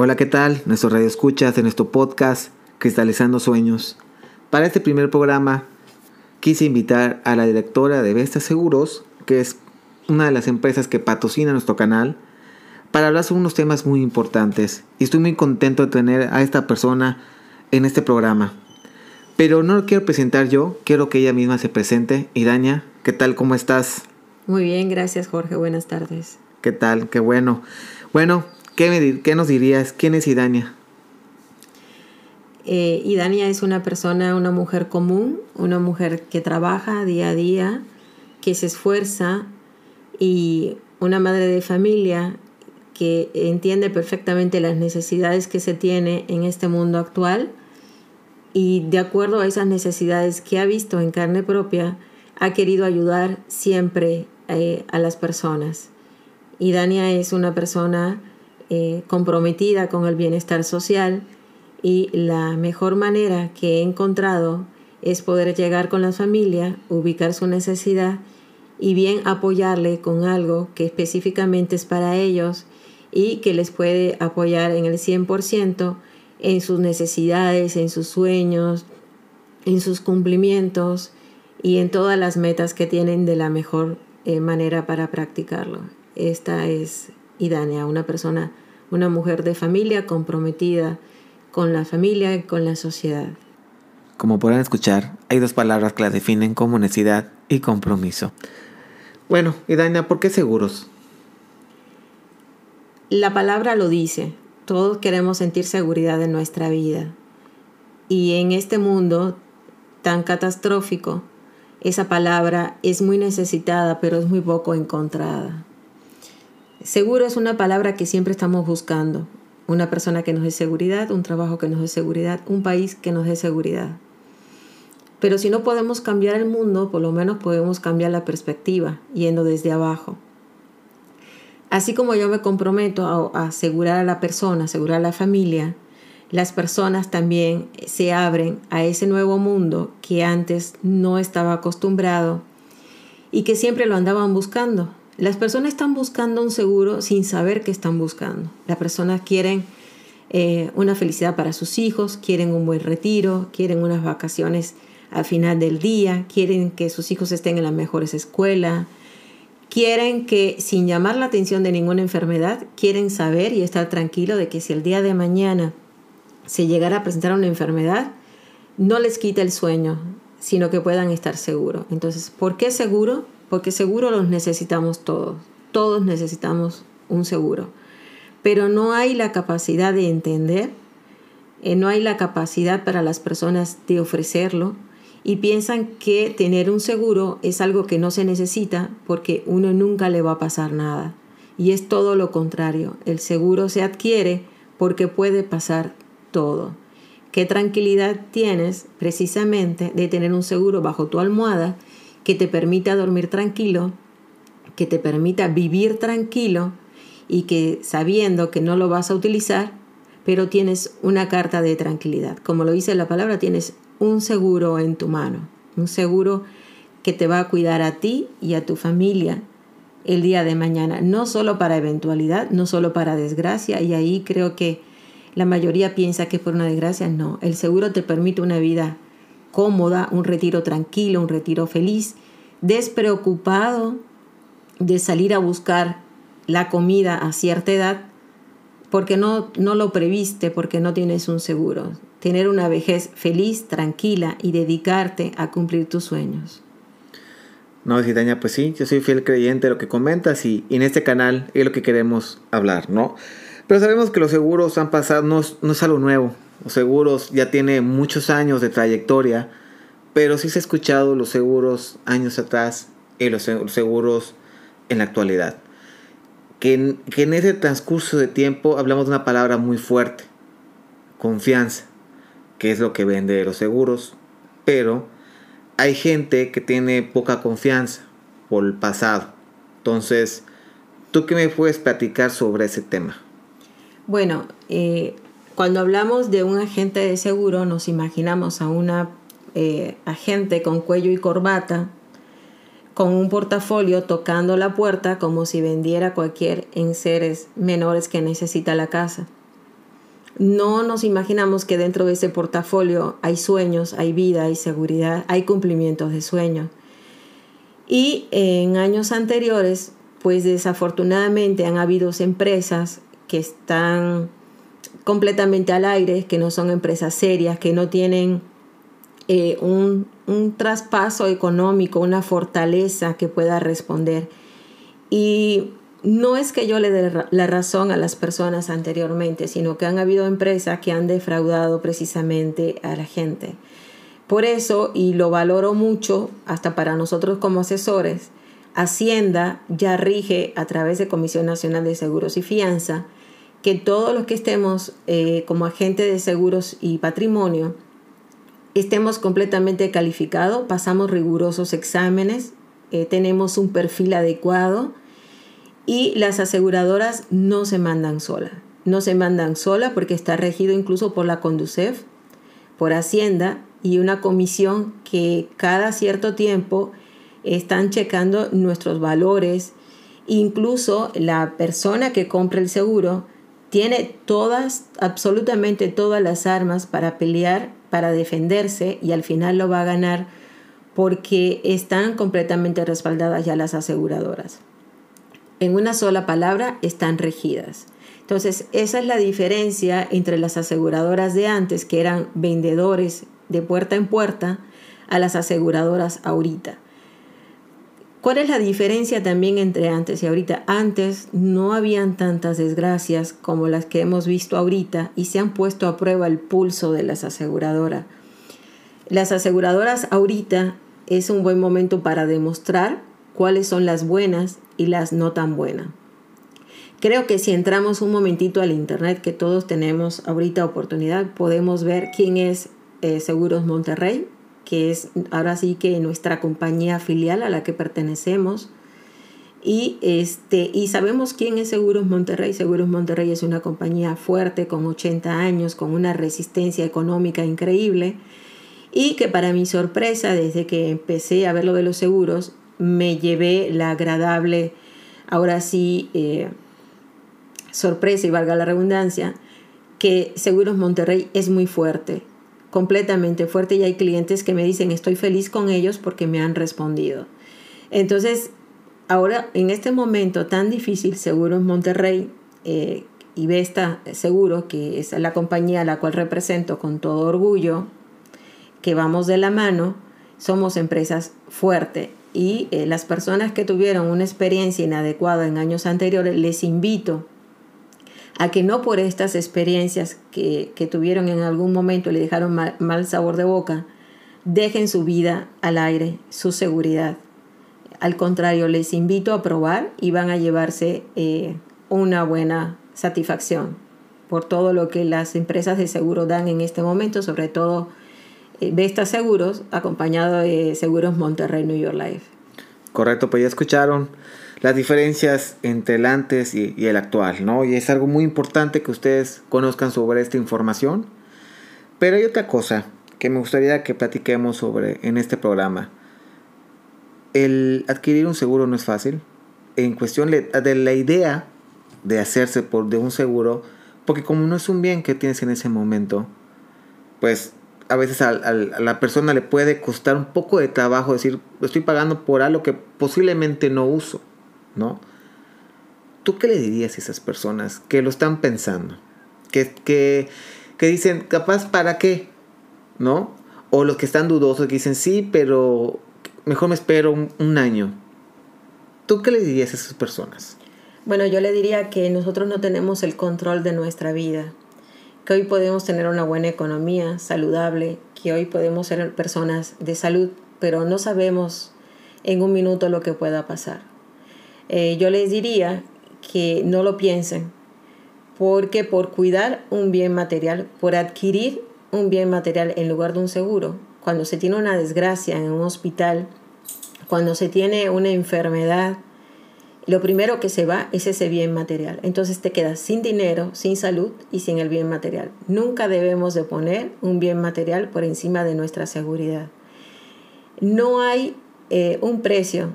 Hola, ¿qué tal? Nuestro radio escuchas en nuestro podcast Cristalizando Sueños. Para este primer programa quise invitar a la directora de Vesta Seguros, que es una de las empresas que patrocina nuestro canal, para hablar sobre unos temas muy importantes. Y estoy muy contento de tener a esta persona en este programa. Pero no lo quiero presentar yo, quiero que ella misma se presente. Idaña, ¿qué tal? ¿Cómo estás? Muy bien, gracias Jorge, buenas tardes. ¿Qué tal? Qué bueno. Bueno, ¿qué, nos dirías? ¿Quién es Idaña? Eh, Idania es una persona, una mujer común, una mujer que trabaja día a día, que se esfuerza y una madre de familia que entiende perfectamente las necesidades que se tiene en este mundo actual y de acuerdo a esas necesidades que ha visto en carne propia, ha querido ayudar siempre eh, a las personas. Y Dania es una persona eh, comprometida con el bienestar social, y la mejor manera que he encontrado es poder llegar con la familia, ubicar su necesidad y bien apoyarle con algo que específicamente es para ellos y que les puede apoyar en el 100% en sus necesidades, en sus sueños, en sus cumplimientos y en todas las metas que tienen de la mejor eh, manera para practicarlo. Esta es Idania, una persona, una mujer de familia comprometida con la familia y con la sociedad. Como podrán escuchar, hay dos palabras que la definen como honestidad y compromiso. Bueno, y Daina, ¿por qué seguros? La palabra lo dice. Todos queremos sentir seguridad en nuestra vida. Y en este mundo tan catastrófico, esa palabra es muy necesitada, pero es muy poco encontrada. Seguro es una palabra que siempre estamos buscando una persona que nos dé seguridad, un trabajo que nos dé seguridad, un país que nos dé seguridad. Pero si no podemos cambiar el mundo, por lo menos podemos cambiar la perspectiva, yendo desde abajo. Así como yo me comprometo a, asegurar a la persona, asegurar a la familia, las personas también se abren a ese nuevo mundo que antes no estaba acostumbrado y que siempre lo andaban buscando. Las personas están buscando un seguro sin saber qué están buscando. Las personas quieren eh, una felicidad para sus hijos, quieren un buen retiro, quieren unas vacaciones al final del día, quieren que sus hijos estén en las mejores escuelas, quieren que sin llamar la atención de ninguna enfermedad, quieren saber y estar tranquilo de que si el día de mañana se llegara a presentar una enfermedad, no les quita el sueño, sino que puedan estar seguros. Entonces, ¿por qué seguro? Porque seguro los necesitamos todos, todos necesitamos un seguro, pero no hay la capacidad de entender, eh, no hay la capacidad para las personas de ofrecerlo y piensan que tener un seguro es algo que no se necesita porque uno nunca le va a pasar nada. Y es todo lo contrario, el seguro se adquiere porque puede pasar todo. ¿Qué tranquilidad tienes precisamente de tener un seguro bajo tu almohada que te permita dormir tranquilo, que te permita vivir tranquilo y que sabiendo que no lo vas a utilizar, pero tienes una carta de tranquilidad. Como lo dice la palabra, tienes un seguro en tu mano, un seguro que te va a cuidar a ti y a tu familia el día de mañana, no solo para eventualidad, no solo para desgracia, y ahí creo que la mayoría piensa que por una desgracia, no, el seguro te permite una vida cómoda, un retiro tranquilo, un retiro feliz, despreocupado de salir a buscar la comida a cierta edad porque no, no lo previste, porque no tienes un seguro. Tener una vejez feliz, tranquila y dedicarte a cumplir tus sueños. No, Cidaña, pues sí, yo soy fiel creyente de lo que comentas y, en este canal es lo que queremos hablar, ¿no? Pero sabemos que los seguros han pasado, no, no es algo nuevo, seguros ya tiene muchos años de trayectoria, pero sí se ha escuchado los seguros años atrás y los seguros en la actualidad. Que en, que en ese transcurso de tiempo hablamos de una palabra muy fuerte, confianza, que es lo que vende los seguros, pero hay gente que tiene poca confianza por el pasado. Entonces, ¿tú qué me puedes platicar sobre ese tema? Bueno, eh, cuando hablamos de un agente de seguro, nos imaginamos a una eh, agente con cuello y corbata, con un portafolio tocando la puerta como si vendiera cualquier enseres menores que necesita la casa. no nos imaginamos que dentro de ese portafolio hay sueños, hay vida, hay seguridad, hay cumplimientos de sueños. Y en años anteriores, pues desafortunadamente han habido empresas que están completamente al aire, que no son empresas serias, que no tienen eh, un, un traspaso económico, una fortaleza que pueda responder. Y no es que yo le dé la razón a las personas anteriormente, sino que han habido empresas que han defraudado precisamente a la gente. Por eso, y lo valoro mucho, hasta para nosotros como asesores, Hacienda ya rige a través de Comisión Nacional de Seguros y Fianza que todos los que estemos eh, como agente de seguros y patrimonio estemos completamente calificados, pasamos rigurosos exámenes, eh, tenemos un perfil adecuado y las aseguradoras no se mandan sola. No se mandan sola porque está regido incluso por la Conducef, por Hacienda y una comisión que cada cierto tiempo están checando nuestros valores. Incluso la persona que compra el seguro tiene todas, absolutamente todas las armas para pelear, para defenderse y al final lo va a ganar porque están completamente respaldadas ya las aseguradoras. En una sola palabra, están regidas. Entonces, esa es la diferencia entre las aseguradoras de antes, que eran vendedores de puerta en puerta, a las aseguradoras ahorita. ¿Cuál es la diferencia también entre antes y ahorita? Antes no habían tantas desgracias como las que hemos visto ahorita y se han puesto a prueba el pulso de las aseguradoras. Las aseguradoras ahorita es un buen momento para demostrar cuáles son las buenas y las no tan buenas. Creo que si entramos un momentito al internet que todos tenemos ahorita oportunidad, podemos ver quién es eh, Seguros Monterrey, que es ahora sí que nuestra compañía filial a la que pertenecemos. Y, este, y sabemos quién es Seguros Monterrey. Seguros Monterrey es una compañía fuerte, con 80 años, con una resistencia económica increíble. Y que para mi sorpresa, desde que empecé a ver lo de los seguros, me llevé la agradable, ahora sí, eh, sorpresa y valga la redundancia, que Seguros Monterrey es muy fuerte completamente fuerte y hay clientes que me dicen estoy feliz con ellos porque me han respondido. Entonces, ahora en este momento tan difícil, Seguros Monterrey eh, y Vesta Seguro, que es la compañía a la cual represento con todo orgullo, que vamos de la mano, somos empresas fuertes y eh, las personas que tuvieron una experiencia inadecuada en años anteriores, les invito a que no por estas experiencias que, tuvieron en algún momento le dejaron mal, sabor de boca, dejen su vida al aire, su seguridad. Al contrario, les invito a probar y van a llevarse eh, una buena satisfacción por todo lo que las empresas de seguro dan en este momento, sobre todo eh, Vesta Seguros, acompañado de Seguros Monterrey New York Life. Correcto, pues ya escucharon las diferencias entre el antes y, el actual, ¿no? Y es algo muy importante que ustedes conozcan sobre esta información. Pero hay otra cosa que me gustaría que platiquemos sobre en este programa. El adquirir un seguro no es fácil. En cuestión de la idea de hacerse por de un seguro, porque como no es un bien que tienes en ese momento, pues a veces a, a, la persona le puede costar un poco de trabajo decir, estoy pagando por algo que posiblemente no uso. ¿No? ¿Tú qué le dirías a esas personas que lo están pensando? Que, que, que dicen, capaz, ¿para qué? ¿No? O los que están dudosos, que dicen, sí, pero mejor me espero un, año. ¿Tú qué le dirías a esas personas? Bueno, yo le diría que nosotros no tenemos el control de nuestra vida, que hoy podemos tener una buena economía saludable, que hoy podemos ser personas de salud, pero no sabemos en un minuto lo que pueda pasar. Eh, yo les diría que no lo piensen, porque por cuidar un bien material, por adquirir un bien material en lugar de un seguro, cuando se tiene una desgracia en un hospital, cuando se tiene una enfermedad, lo primero que se va es ese bien material. Entonces te quedas sin dinero, sin salud y sin el bien material. Nunca debemos de poner un bien material por encima de nuestra seguridad. No hay eh, un precio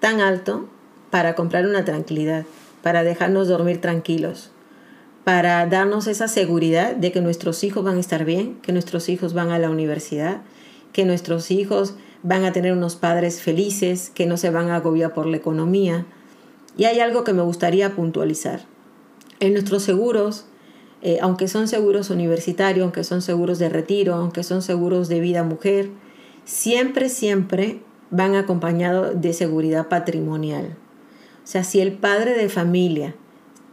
tan alto para comprar una tranquilidad, para dejarnos dormir tranquilos. para darnos esa seguridad de que nuestros hijos van a estar bien, que nuestros hijos van a la universidad, que nuestros hijos van a tener unos padres felices, que no se van a agobiar por la economía. Y hay algo que me gustaría puntualizar. En nuestros seguros, eh, aunque son seguros universitarios, aunque son seguros de retiro, aunque son seguros de vida mujer, siempre, siempre van acompañados de seguridad patrimonial. O sea, si el padre de familia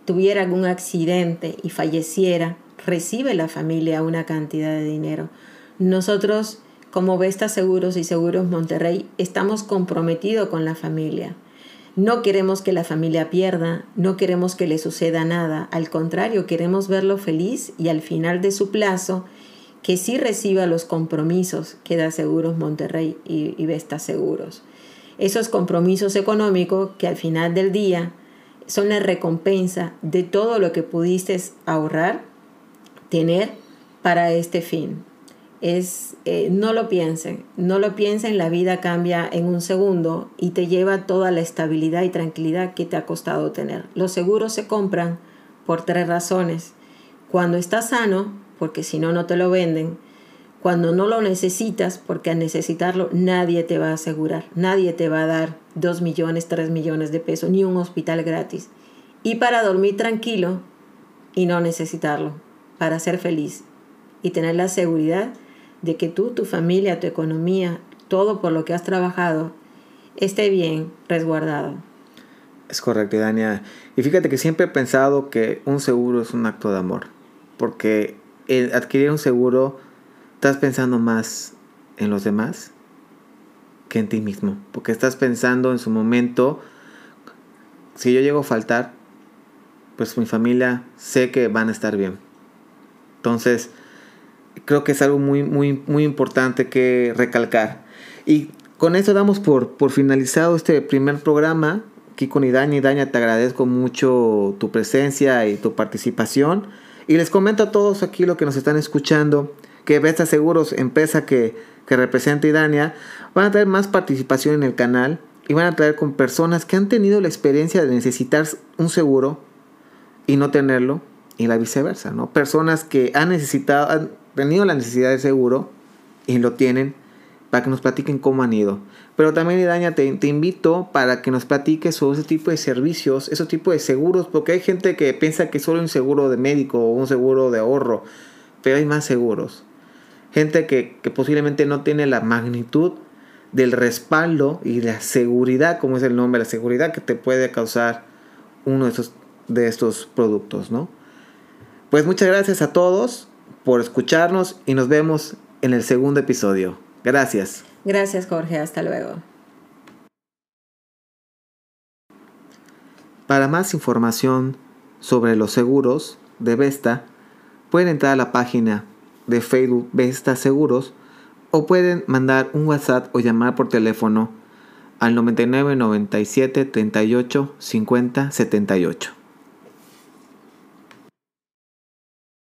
tuviera algún accidente y falleciera, recibe la familia una cantidad de dinero. Nosotros, como Vesta Seguros y Seguros Monterrey, estamos comprometidos con la familia. No queremos que la familia pierda, no queremos que le suceda nada, al contrario, queremos verlo feliz y al final de su plazo que sí reciba los compromisos que da Seguros Monterrey y, y Vesta Seguros. Esos compromisos económicos que al final del día son la recompensa de todo lo que pudiste ahorrar, tener para este fin. Es, eh, no lo piensen, no lo piensen, la vida cambia en un segundo y te lleva toda la estabilidad y tranquilidad que te ha costado tener. Los seguros se compran por tres razones. Cuando estás sano, porque si no, no te lo venden. Cuando no lo necesitas, porque al necesitarlo nadie te va a asegurar, nadie te va a dar 2 millones, 3 millones de pesos, ni un hospital gratis. Y para dormir tranquilo y no necesitarlo, para ser feliz y tener la seguridad de que tú, tu familia, tu economía, todo por lo que has trabajado, esté bien resguardado. Es correcto, Dania. Y fíjate que siempre he pensado que un seguro es un acto de amor, porque adquirir un seguro estás pensando más en los demás que en ti mismo, porque estás pensando en su momento, si yo llego a faltar, pues mi familia sé que van a estar bien. Entonces, creo que es algo muy, muy, muy importante que recalcar. Y con eso damos por, por finalizado este primer programa. Aquí con Idaña. Idaña, te agradezco mucho tu presencia y tu participación. Y les comento a todos aquí lo que nos están escuchando, que Besta Seguros, empresa que que representa Idania, van a tener más participación en el canal y van a traer con personas que han tenido la experiencia de necesitar un seguro y no tenerlo y la viceversa, ¿no? Personas que han necesitado, han tenido la necesidad de seguro y lo tienen para que nos platiquen cómo han ido. Pero también, Idaña, te, te invito para que nos platiques sobre ese tipo de servicios, ese tipo de seguros, porque hay gente que piensa que solo un seguro de médico o un seguro de ahorro, pero hay más seguros gente que, posiblemente no tiene la magnitud del respaldo y la seguridad, como es el nombre, la seguridad que te puede causar uno de estos, de estos productos, ¿no? Pues muchas gracias a todos por escucharnos y nos vemos en el segundo episodio. Gracias. Gracias Jorge, hasta luego. Para más información sobre los seguros de Vesta, pueden entrar a la página de Facebook Vesta Seguros o pueden mandar un WhatsApp o llamar por teléfono al 99 97 38 50 78.